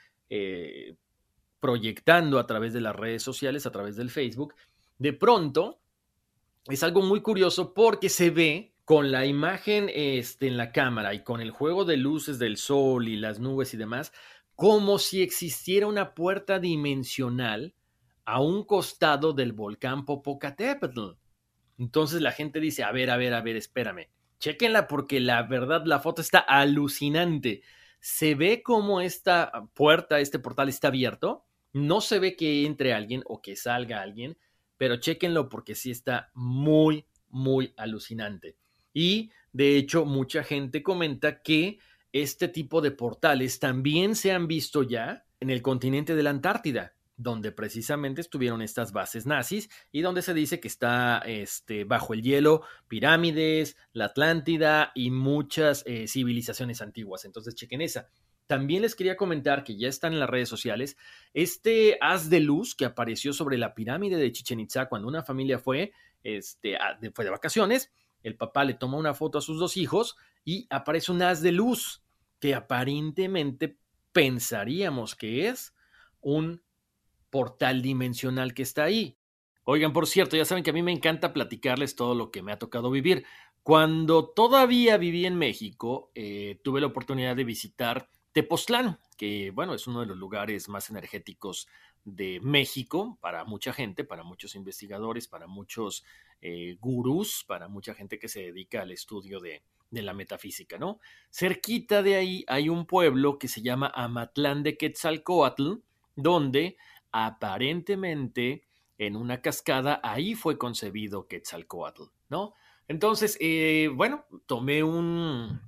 Speaker 1: proyectando a través de las redes sociales, a través del Facebook, de pronto es algo muy curioso porque se ve con la imagen este, en la cámara y con el juego de luces del sol y las nubes y demás, como si existiera una puerta dimensional a un costado del volcán Popocatépetl. Entonces la gente dice, a ver, a ver, a ver, espérame, chequenla porque la verdad la foto está alucinante. Se ve como esta puerta, este portal está abierto, no se ve que entre alguien o que salga alguien, pero chequenlo porque sí está muy, muy alucinante. Y de hecho, mucha gente comenta que este tipo de portales también se han visto ya en el continente de la Antártida, donde precisamente estuvieron estas bases nazis y donde se dice que está este, bajo el hielo pirámides, la Atlántida y muchas eh, civilizaciones antiguas. Entonces, chequen esa. También les quería comentar que ya están en las redes sociales este haz de luz que apareció sobre la pirámide de Chichen Itza cuando una familia fue, este, fue de vacaciones el papá le toma una foto a sus dos hijos y aparece un haz de luz que aparentemente pensaríamos que es un portal dimensional que está ahí. Oigan, por cierto, ya saben que a mí me encanta platicarles todo lo que me ha tocado vivir. Cuando todavía viví en México, eh, tuve la oportunidad de visitar Tepoztlán, que bueno, es uno de los lugares más energéticos de México para mucha gente, para muchos investigadores, para muchos eh, gurús, para mucha gente que se dedica al estudio de, la metafísica, ¿no? Cerquita de ahí hay un pueblo que se llama Amatlán de Quetzalcoatl, donde aparentemente en una cascada ahí fue concebido Quetzalcoatl, ¿no? Entonces, eh, bueno, tomé un,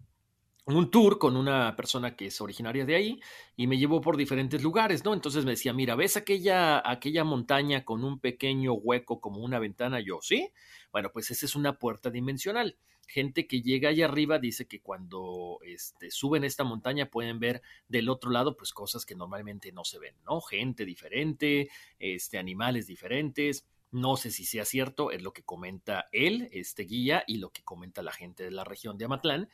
Speaker 1: un tour con una persona que es originaria de ahí y me llevó por diferentes lugares, ¿no? Entonces me decía, mira, ¿ves aquella, aquella montaña con un pequeño hueco como una ventana? Yo, sí. Bueno, pues esa es una puerta dimensional. Gente que llega allá arriba dice que cuando este, suben esta montaña pueden ver del otro lado, pues cosas que normalmente no se ven, ¿no? Gente diferente, este, animales diferentes. No sé si sea cierto, es lo que comenta él, este guía, y lo que comenta la gente de la región de Amatlán,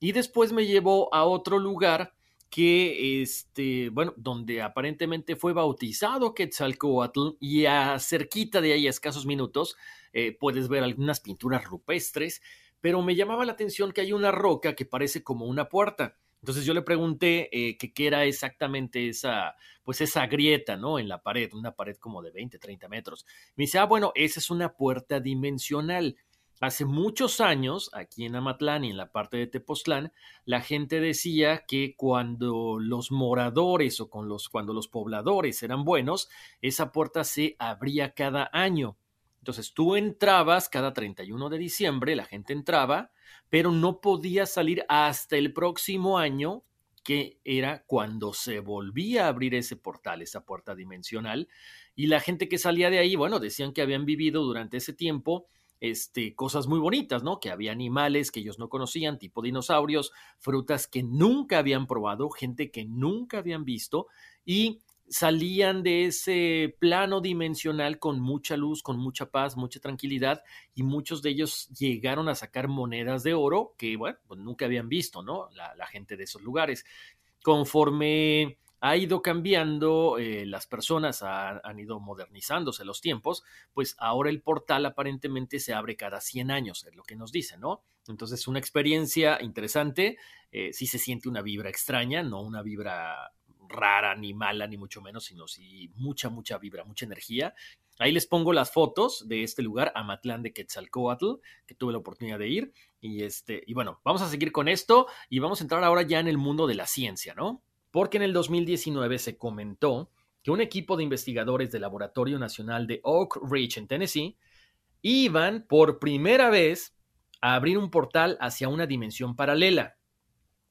Speaker 1: y después me llevó a otro lugar que, este, bueno, donde aparentemente fue bautizado Quetzalcoatl y a cerquita de ahí, a escasos minutos, eh, puedes ver algunas pinturas rupestres, pero me llamaba la atención que hay una roca que parece como una puerta. Entonces yo le pregunté eh, qué era exactamente esa, pues esa grieta, ¿no? En la pared, una pared como de 20, 30 metros. Me dice, ah, bueno, esa es una puerta dimensional. Hace muchos años, aquí en Amatlán y en la parte de Tepoztlán, la gente decía que cuando los moradores o con los, cuando los pobladores eran buenos, esa puerta se abría cada año. Entonces tú entrabas cada 31 de diciembre, la gente entraba, pero no podía salir hasta el próximo año, que era cuando se volvía a abrir ese portal, esa puerta dimensional. Y la gente que salía de ahí, bueno, decían que habían vivido durante ese tiempo este, cosas muy bonitas, ¿no? Que había animales que ellos no conocían, tipo dinosaurios, frutas que nunca habían probado, gente que nunca habían visto y salían de ese plano dimensional con mucha luz, con mucha paz, mucha tranquilidad y muchos de ellos llegaron a sacar monedas de oro que, bueno, pues nunca habían visto, ¿no? La, gente de esos lugares. Conforme ha ido cambiando, eh, las personas han ido modernizándose los tiempos, pues ahora el portal aparentemente se abre cada 100 años, es lo que nos dice, ¿no? Entonces, una experiencia interesante, eh, sí se siente una vibra extraña, no una vibra rara, ni mala, ni mucho menos, sino sí mucha, mucha vibra, mucha energía. Ahí les pongo las fotos de este lugar, Amatlán de Quetzalcoatl, que tuve la oportunidad de ir. Y, este, y bueno, vamos a seguir con esto y vamos a entrar ahora ya en el mundo de la ciencia, ¿no? Porque en el 2019 se comentó que un equipo de investigadores del Laboratorio Nacional de Oak Ridge en Tennessee iban por primera vez a abrir un portal hacia una dimensión paralela.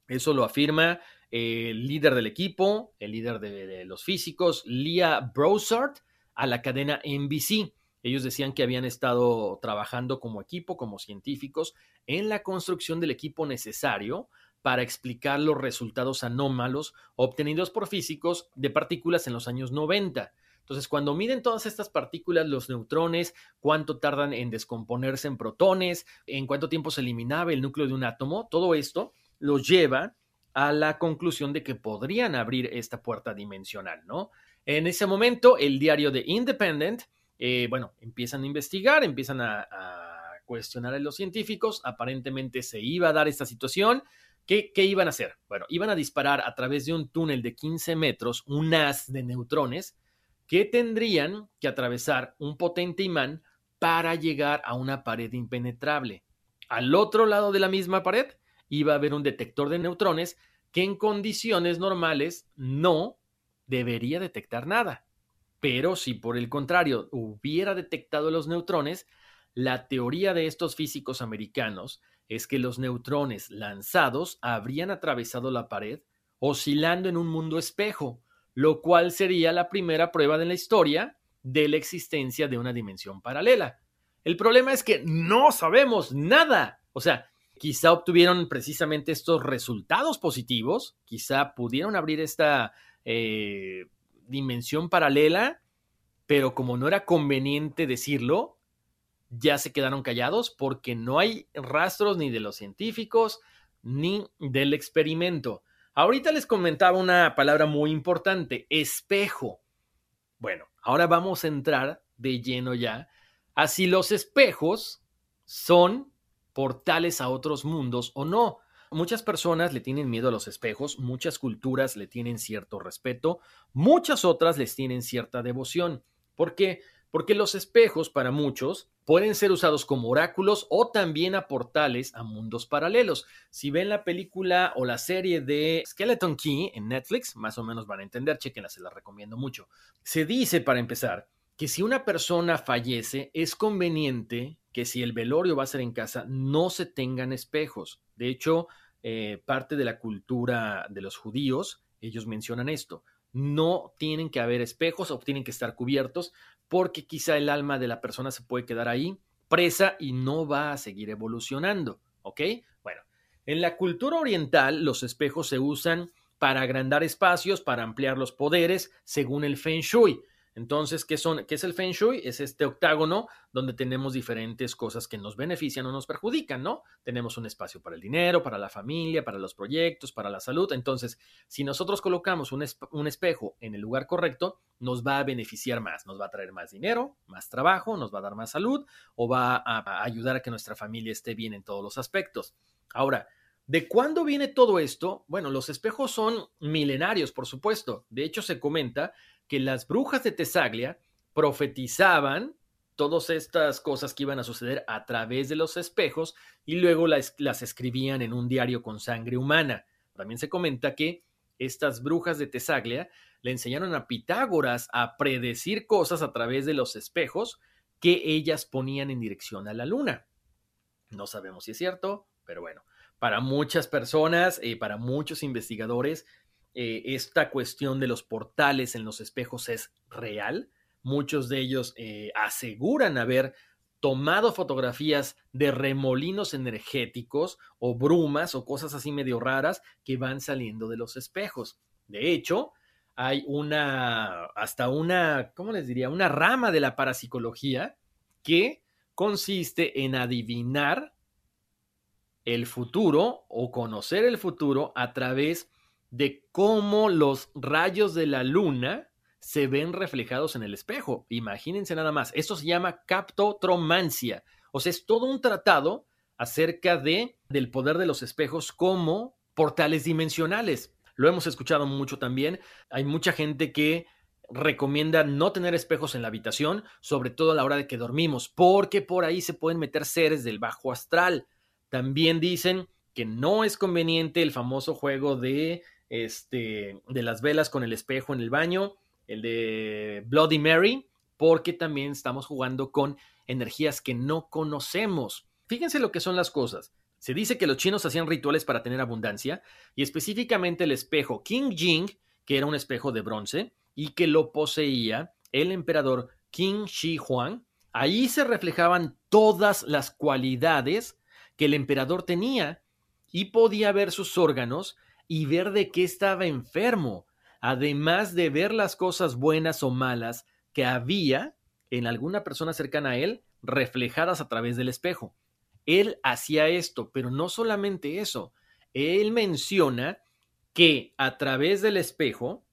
Speaker 1: Eso lo afirma el líder del equipo, el líder de, los físicos, Leah Broussard, a la cadena NBC. Ellos decían que habían estado trabajando como equipo, como científicos, en la construcción del equipo necesario para explicar los resultados anómalos obtenidos por físicos de partículas en los años 90. Entonces, cuando miden todas estas partículas, los neutrones, cuánto tardan en descomponerse en protones, en cuánto tiempo se eliminaba el núcleo de un átomo, todo esto los lleva a la conclusión de que podrían abrir esta puerta dimensional, ¿no? En ese momento, el diario de Independent, eh, bueno, empiezan a investigar, empiezan a, cuestionar a los científicos, aparentemente se iba a dar esta situación. ¿Qué, ¿Qué, iban a hacer? Bueno, iban a disparar a través de un túnel de 15 metros un haz de neutrones que tendrían que atravesar un potente imán para llegar a una pared impenetrable. Al otro lado de la misma pared iba a haber un detector de neutrones que en condiciones normales no debería detectar nada. Pero si por el contrario hubiera detectado los neutrones, la teoría de estos físicos americanos es que los neutrones lanzados habrían atravesado la pared oscilando en un mundo espejo, lo cual sería la primera prueba de la historia de la existencia de una dimensión paralela. El problema es que no sabemos nada. O sea, quizá obtuvieron precisamente estos resultados positivos, quizá pudieron abrir esta eh, dimensión paralela, pero como no era conveniente decirlo, ya se quedaron callados porque no hay rastros ni de los científicos ni del experimento. Ahorita les comentaba una palabra muy importante, espejo. Bueno, ahora vamos a entrar de lleno ya a si los espejos son portales a otros mundos o no. Muchas personas le tienen miedo a los espejos, muchas culturas le tienen cierto respeto, muchas otras les tienen cierta devoción. ¿Por qué? Porque los espejos para muchos pueden ser usados como oráculos o también a portales a mundos paralelos. Si ven la película o la serie de Skeleton Key en Netflix, más o menos van a entender, chequenla, se la recomiendo mucho. Se dice, para empezar, que si una persona fallece, es conveniente que si el velorio va a ser en casa, no se tengan espejos. De hecho, eh, parte de la cultura de los judíos, ellos mencionan esto. No tienen que haber espejos o tienen que estar cubiertos porque quizá el alma de la persona se puede quedar ahí presa y no va a seguir evolucionando. ¿Ok? Bueno, en la cultura oriental los espejos se usan para agrandar espacios, para ampliar los poderes, según el Feng Shui. Entonces, ¿qué, son, ¿qué es el Feng Shui? Es este octágono donde tenemos diferentes cosas que nos benefician o nos perjudican, ¿no? Tenemos un espacio para el dinero, para la familia, para los proyectos, para la salud. Entonces, si nosotros colocamos un, un espejo en el lugar correcto, nos va a beneficiar más, nos va a traer más dinero, más trabajo, nos va a dar más salud o va a ayudar a que nuestra familia esté bien en todos los aspectos. Ahora, ¿De cuándo viene todo esto? Bueno, los espejos son milenarios, por supuesto. De hecho, se comenta que las brujas de Tesaglia profetizaban todas estas cosas que iban a suceder a través de los espejos y luego las, escribían en un diario con sangre humana. También se comenta que estas brujas de Tesaglia le enseñaron a Pitágoras a predecir cosas a través de los espejos que ellas ponían en dirección a la luna. No sabemos si es cierto, pero bueno, para muchas personas, eh, para muchos investigadores, eh, esta cuestión de los portales en los espejos es real. Muchos de ellos eh, aseguran haber tomado fotografías de remolinos energéticos o brumas o cosas así medio raras que van saliendo de los espejos. De hecho, hay una, hasta una, ¿cómo les diría? Una rama de la parapsicología que consiste en adivinar el futuro o conocer el futuro a través de cómo los rayos de la luna se ven reflejados en el espejo. Imagínense nada más. Esto se llama captotromancia. O sea, es todo un tratado acerca de del poder de los espejos como portales dimensionales. Lo hemos escuchado mucho también. Hay mucha gente que recomienda no tener espejos en la habitación, sobre todo a la hora de que dormimos, porque por ahí se pueden meter seres del bajo astral. También dicen que no es conveniente el famoso juego de este, de las velas con el espejo en el baño, el de Bloody Mary, porque también estamos jugando con energías que no conocemos. Fíjense lo que son las cosas. Se dice que los chinos hacían rituales para tener abundancia, y específicamente el espejo King Jing, que era un espejo de bronce, y que lo poseía el emperador King Shi Huang. Ahí se reflejaban todas las cualidades que el emperador tenía y podía ver sus órganos y ver de qué estaba enfermo, además de ver las cosas buenas o malas que había en alguna persona cercana a él reflejadas a través del espejo. Él hacía esto, pero no solamente eso. Él menciona que a través del espejo,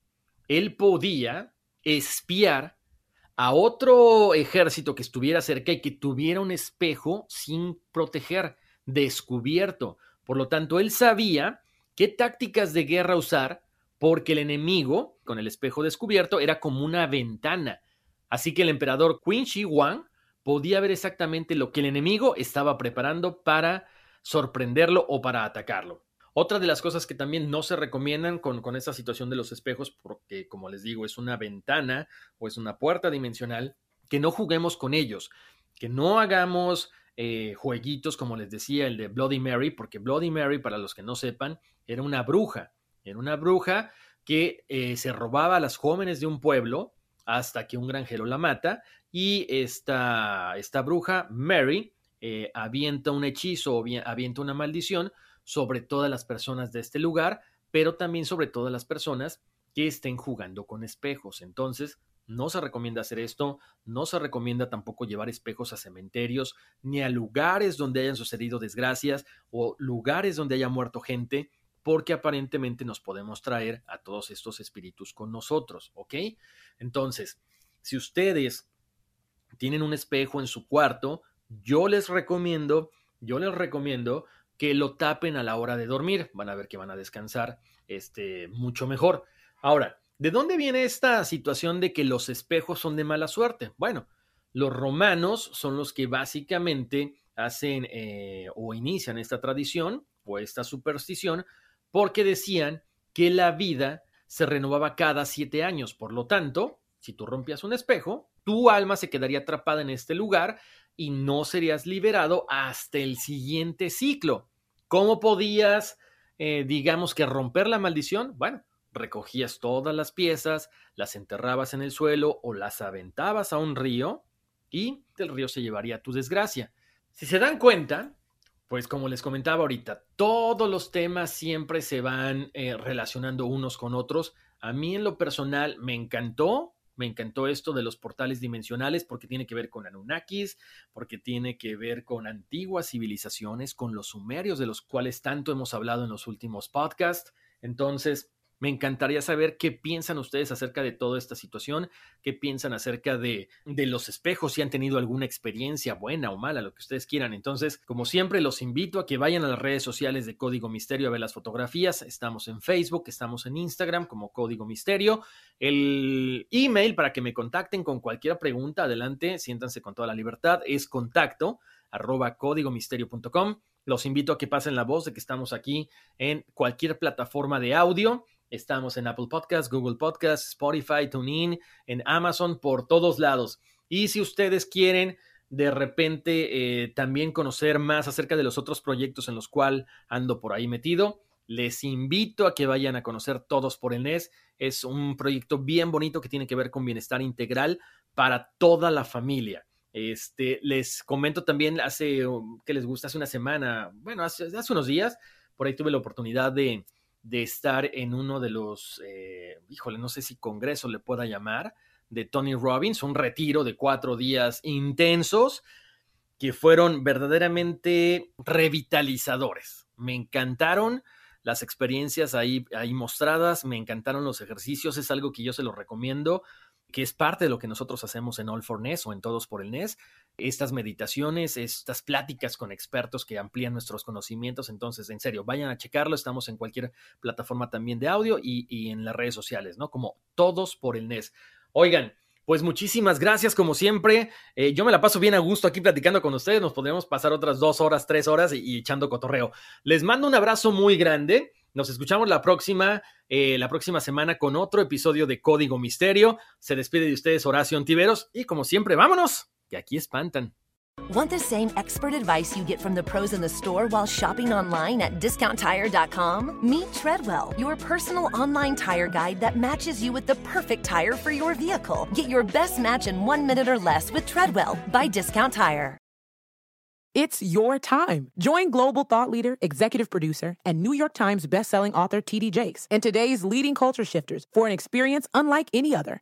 Speaker 1: él podía espiar a otro ejército que estuviera cerca y que tuviera un espejo sin proteger, descubierto. Por lo tanto, él sabía qué tácticas de guerra usar, porque el enemigo, con el espejo descubierto, era como una ventana. Así que el emperador Qin Shi Huang podía ver exactamente lo que el enemigo estaba preparando para sorprenderlo o para atacarlo. Otra de las cosas que también no se recomiendan con, con esta situación de los espejos, porque como les digo, es una ventana o es una puerta dimensional, que no juguemos con ellos, que no hagamos eh, jueguitos, como les decía, el de Bloody Mary, porque Bloody Mary, para los que no sepan, era una bruja. Era una bruja que eh, se robaba a las jóvenes de un pueblo hasta que un granjero la mata y esta, esta bruja, Mary, eh, avienta un hechizo o avienta una maldición sobre todas las personas de este lugar, pero también sobre todas las personas que estén jugando con espejos. Entonces, no se recomienda hacer esto, no se recomienda tampoco llevar espejos a cementerios, ni a lugares donde hayan sucedido desgracias o lugares donde haya muerto gente, porque aparentemente nos podemos traer a todos estos espíritus con nosotros, ¿ok? Entonces, si ustedes tienen un espejo en su cuarto, yo les recomiendo, yo les recomiendo que lo tapen a la hora de dormir. Van a ver que van a descansar este, mucho mejor. Ahora, ¿De dónde viene esta situación de que los espejos son de mala suerte? Bueno, los romanos son los que básicamente hacen eh, o inician esta tradición o esta superstición porque decían que la vida se renovaba cada siete años. Por lo tanto, si tú rompías un espejo, tu alma se quedaría atrapada en este lugar y no serías liberado hasta el siguiente ciclo. ¿Cómo podías, eh, digamos que romper la maldición? Bueno, recogías todas las piezas, las enterrabas en el suelo o las aventabas a un río y el río se llevaría tu desgracia. Si se dan cuenta, pues como les comentaba ahorita, todos los temas siempre se van eh, relacionando unos con otros. A mí en lo personal me encantó Me encantó esto de los portales dimensionales porque tiene que ver con Anunnakis, porque tiene que ver con antiguas civilizaciones, con los sumerios de los cuales tanto hemos hablado en los últimos podcasts. Entonces, me encantaría saber qué piensan ustedes acerca de toda esta situación, qué piensan acerca de, los espejos, si han tenido alguna experiencia buena o mala, lo que ustedes quieran. Entonces, como siempre, los invito a que vayan a las redes sociales de Código Misterio a ver las fotografías. Estamos en Facebook, estamos en Instagram como Código Misterio. El email para que me contacten con cualquier pregunta, adelante, siéntanse con toda la libertad, es contacto arroba códigomisterio.com. Los invito a que pasen la voz de que estamos aquí en cualquier plataforma de audio Estamos en Apple Podcasts, Google Podcasts, Spotify, TuneIn, en Amazon, por todos lados. Y si ustedes quieren de repente eh, también conocer más acerca de los otros proyectos en los cuales ando por ahí metido, les invito a que vayan a conocer Todos por el NES. Es un proyecto bien bonito que tiene que ver con bienestar integral para toda la familia. Este, les comento también hace, que les gusta? Hace una semana, bueno, hace unos días, por ahí tuve la oportunidad de, de estar en uno de los, eh, híjole, no sé si congreso le pueda llamar, de Tony Robbins, un retiro de cuatro días intensos que fueron verdaderamente revitalizadores. Me encantaron las experiencias ahí, ahí mostradas, me encantaron los ejercicios, es algo que yo se los recomiendo que es parte de lo que nosotros hacemos en All for NES o en Todos por el NES, estas meditaciones, estas pláticas con expertos que amplían nuestros conocimientos. Entonces, en serio, vayan a checarlo. Estamos en cualquier plataforma también de audio y, en las redes sociales, ¿no? Como Todos por el NES. Oigan, pues muchísimas gracias, como siempre. Eh, yo me la paso bien a gusto aquí platicando con ustedes. Nos podríamos pasar otras dos horas, tres horas y echando cotorreo. Les mando un abrazo muy grande. Nos escuchamos la próxima, eh, la próxima semana con otro episodio de Código Misterio. Se despide de ustedes Horacio Antiveros y como siempre, vámonos, que aquí espantan.
Speaker 2: Want the same expert advice you get from the pros in the store while shopping online at discounttire.com? Meet Treadwell, your personal online tire guide that matches you with the perfect tire for your vehicle. Get your best match in one minute or less with Treadwell by Discount Tire.
Speaker 3: It's your time. Join global thought leader, executive producer, and New York Times bestselling author T.D. Jakes and today's leading culture shifters for an experience unlike any other.